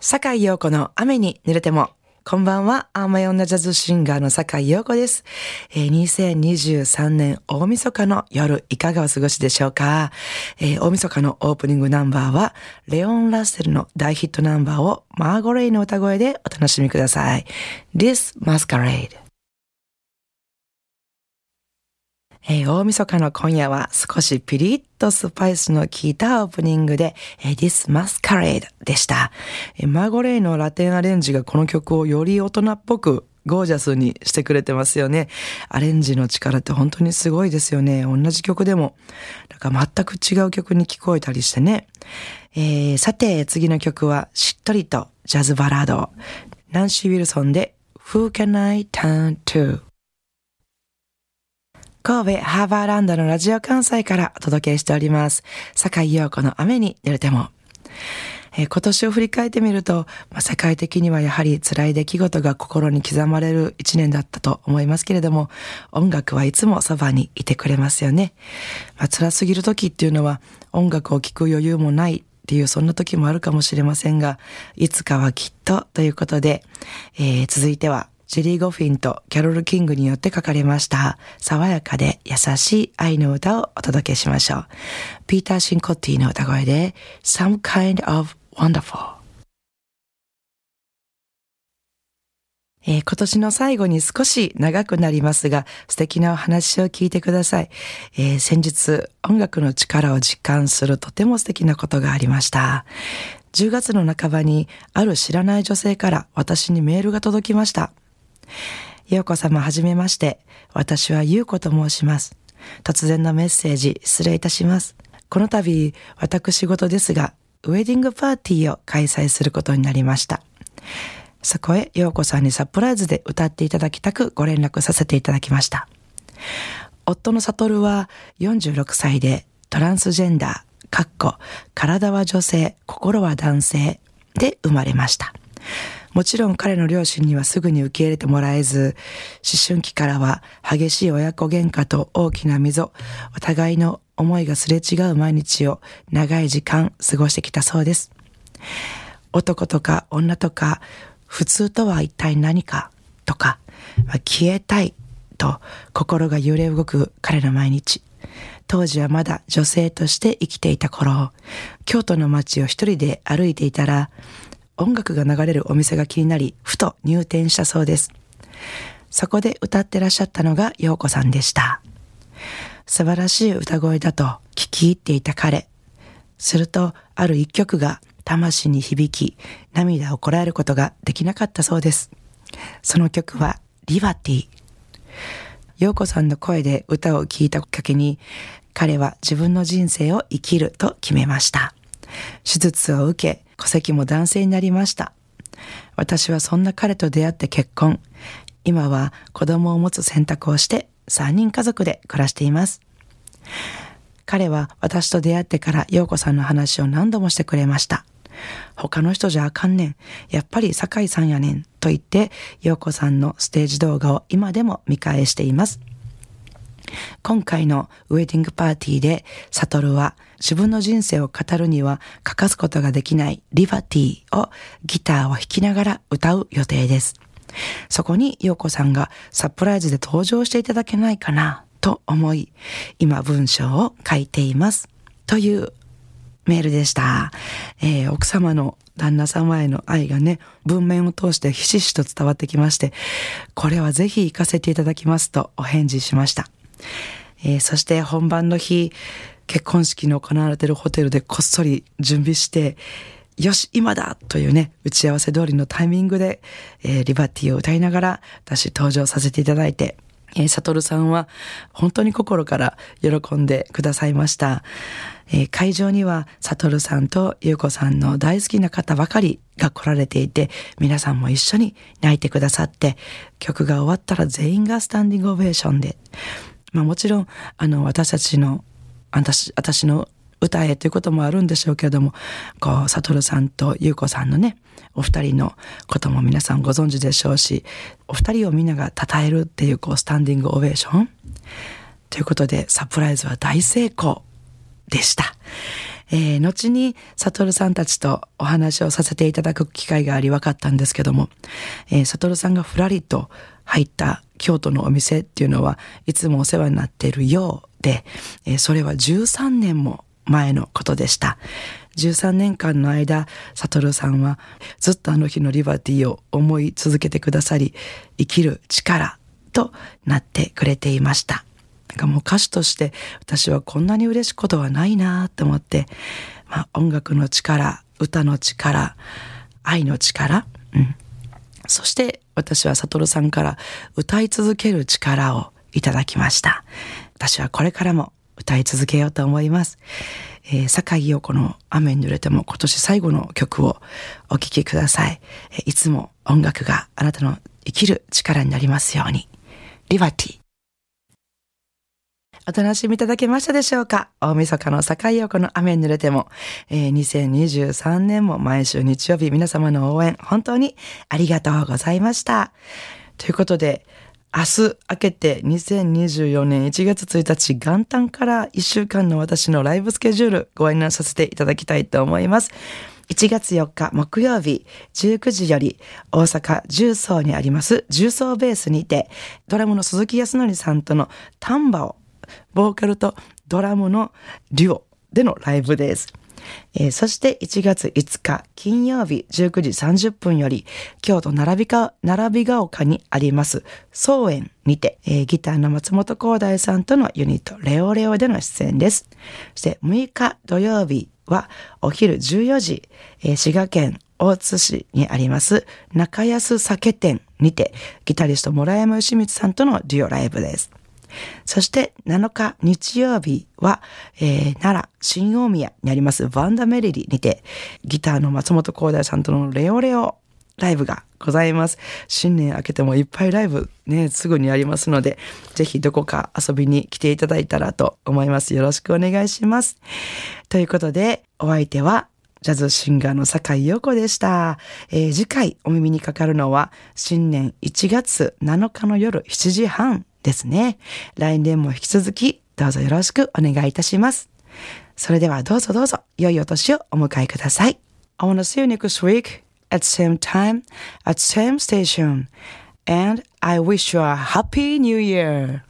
坂井陽子の雨に濡れても。こんばんは、甘い女ジャズシンガーの坂井陽子です。えー、2023年大晦日の夜、いかがお過ごしでしょうか、えー、大晦日のオープニングナンバーは、レオン・ラッセルの大ヒットナンバーをマーゴレイの歌声でお楽しみください。This Masquerade えー、大晦日の今夜は少しピリッとスパイスの効いたオープニングで、えー、This Masquerade でした、えー。マーゴレイのラテンアレンジがこの曲をより大人っぽくゴージャスにしてくれてますよね。アレンジの力って本当にすごいですよね。同じ曲でも、なんか全く違う曲に聞こえたりしてね。えー、さて、次の曲はしっとりとジャズバラード。ナンシー・ウィルソンで Who Can I Turn To? 神戸ハーバーランドのラジオ関西からお届けしております。坂井陽子の雨に濡れても。え、今年を振り返ってみると、まあ、世界的にはやはり辛い出来事が心に刻まれる一年だったと思いますけれども、音楽はいつもそばにいてくれますよね。まあ、辛すぎる時っていうのは音楽を聴く余裕もないっていうそんな時もあるかもしれませんが、いつかはきっとということで、えー、続いてはジェリー・ゴフィンとキャロル・キングによって書かれました爽やかで優しい愛の歌をお届けしましょう。ピーター・シンコッティの歌声で Some Kind of Wonderful えー、今年の最後に少し長くなりますが、素敵なお話を聞いてください。えー、先日、音楽の力を実感するとても素敵なことがありました。10月の半ばに、ある知らない女性から私にメールが届きました。ようこ様はじめまして。私はゆうこと申します。突然のメッセージ失礼いたします。この度、私事ですが、ウェディングパーティーを開催することになりました。そこへ、ようこさんにサプライズで歌っていただきたくご連絡させていただきました。夫の悟は46歳でトランスジェンダー、かっこ、体は女性、心は男性で生まれました。もちろん彼の両親にはすぐに受け入れてもらえず、思春期からは激しい親子喧嘩と大きな溝、お互いの思いがすれ違う毎日を長い時間過ごしてきたそうです。男とか女とか、普通とは一体何かとか、消えたいと心が揺れ動く彼の毎日。当時はまだ女性として生きていた頃、京都の街を一人で歩いていたら、音楽が流れるお店が気になり、ふと入店したそうです。そこで歌ってらっしゃったのが陽子さんでした。素晴らしい歌声だと聞き入っていた彼。すると、ある一曲が魂に響き、涙をこらえることができなかったそうです。その曲は、リバティ。陽子さんの声で歌を聴いたきっかけに、彼は自分の人生を生きると決めました。手術を受け、戸籍も男性になりました。私はそんな彼と出会って結婚。今は子供を持つ選択をして3人家族で暮らしています。彼は私と出会ってから陽子さんの話を何度もしてくれました。他の人じゃあかんねん。やっぱり酒井さんやねん。と言って、陽子さんのステージ動画を今でも見返しています。今回のウェディングパーティーで、サトルは自分の人生を語るには欠かすことができないリバティをギターを弾きながら歌う予定です。そこに陽子さんがサプライズで登場していただけないかなと思い、今文章を書いています。というメールでした。えー、奥様の旦那様への愛がね、文面を通してひしひしと伝わってきまして、これはぜひ行かせていただきますとお返事しました。えー、そして本番の日、結婚式の行われているホテルでこっそり準備して、よし、今だというね、打ち合わせ通りのタイミングで、えー、リバティを歌いながら私登場させていただいて、えー、サトルさんは本当に心から喜んでくださいました。えー、会場にはサトルさんとユウコさんの大好きな方ばかりが来られていて、皆さんも一緒に泣いてくださって、曲が終わったら全員がスタンディングオベーションで、まあもちろん、あの、私たちの、私、私の歌へということもあるんでしょうけれども、こう、サトルさんとユウコさんのね、お二人のことも皆さんご存知でしょうし、お二人をみんなが称えるっていう、こう、スタンディングオベーションということで、サプライズは大成功でした。えー、後にサトルさんたちとお話をさせていただく機会があり分かったんですけども、えー、サトルさんがふらりと入った京都のお店っていうのはいつもお世話になっているようで、えー、それは13年も前のことでした。13年間の間、サトルさんはずっとあの日のリバティを思い続けてくださり、生きる力となってくれていました。なんかもう歌手として私はこんなに嬉しいことはないなと思って、まあ、音楽の力、歌の力、愛の力、うん。そして私はサトルさんから歌い続ける力をいただきました。私はこれからも歌い続けようと思います。えー、坂井陽子の雨に濡れても今年最後の曲をお聴きください。いつも音楽があなたの生きる力になりますように。リバティ。お楽しみいただけましたでしょうか？大晦日の境横の雨に濡れても、えー、2023年も毎週日曜日皆様の応援、本当にありがとうございました。ということで、明日明けて2024年1月1日元旦から1週間の私のライブスケジュールご案内させていただきたいと思います。1月4日木曜日19時より大阪重曹にあります重曹ベースにてドラムの鈴木康則さんとの丹波をボーカルとドラムのデュオでのライブです。えー、そして1月5日金曜日19時30分より京都並びか並びが丘にあります総園にて、えー、ギターの松本光大さんとのユニットレオレオでの出演です。そして6日土曜日はお昼14時、えー、滋賀県大津市にあります中安酒店にてギタリスト村山義光さんとのデュオライブです。そして7日日曜日は、えー、奈良新大宮にありますバンダメリリにてギターの松本光大さんとのレオレオライブがございます。新年明けてもいっぱいライブね、すぐにありますので、ぜひどこか遊びに来ていただいたらと思います。よろしくお願いします。ということで、お相手はジャズシンガーの坂井陽子でした、えー、次回お耳にかかるのは新年1月7日の夜7時半ですね。来年も引き続きどうぞよろしくお願いいたします。それではどうぞどうぞ良いお年をお迎えください。I wanna see you next week at same time at same station and I wish you a happy new year.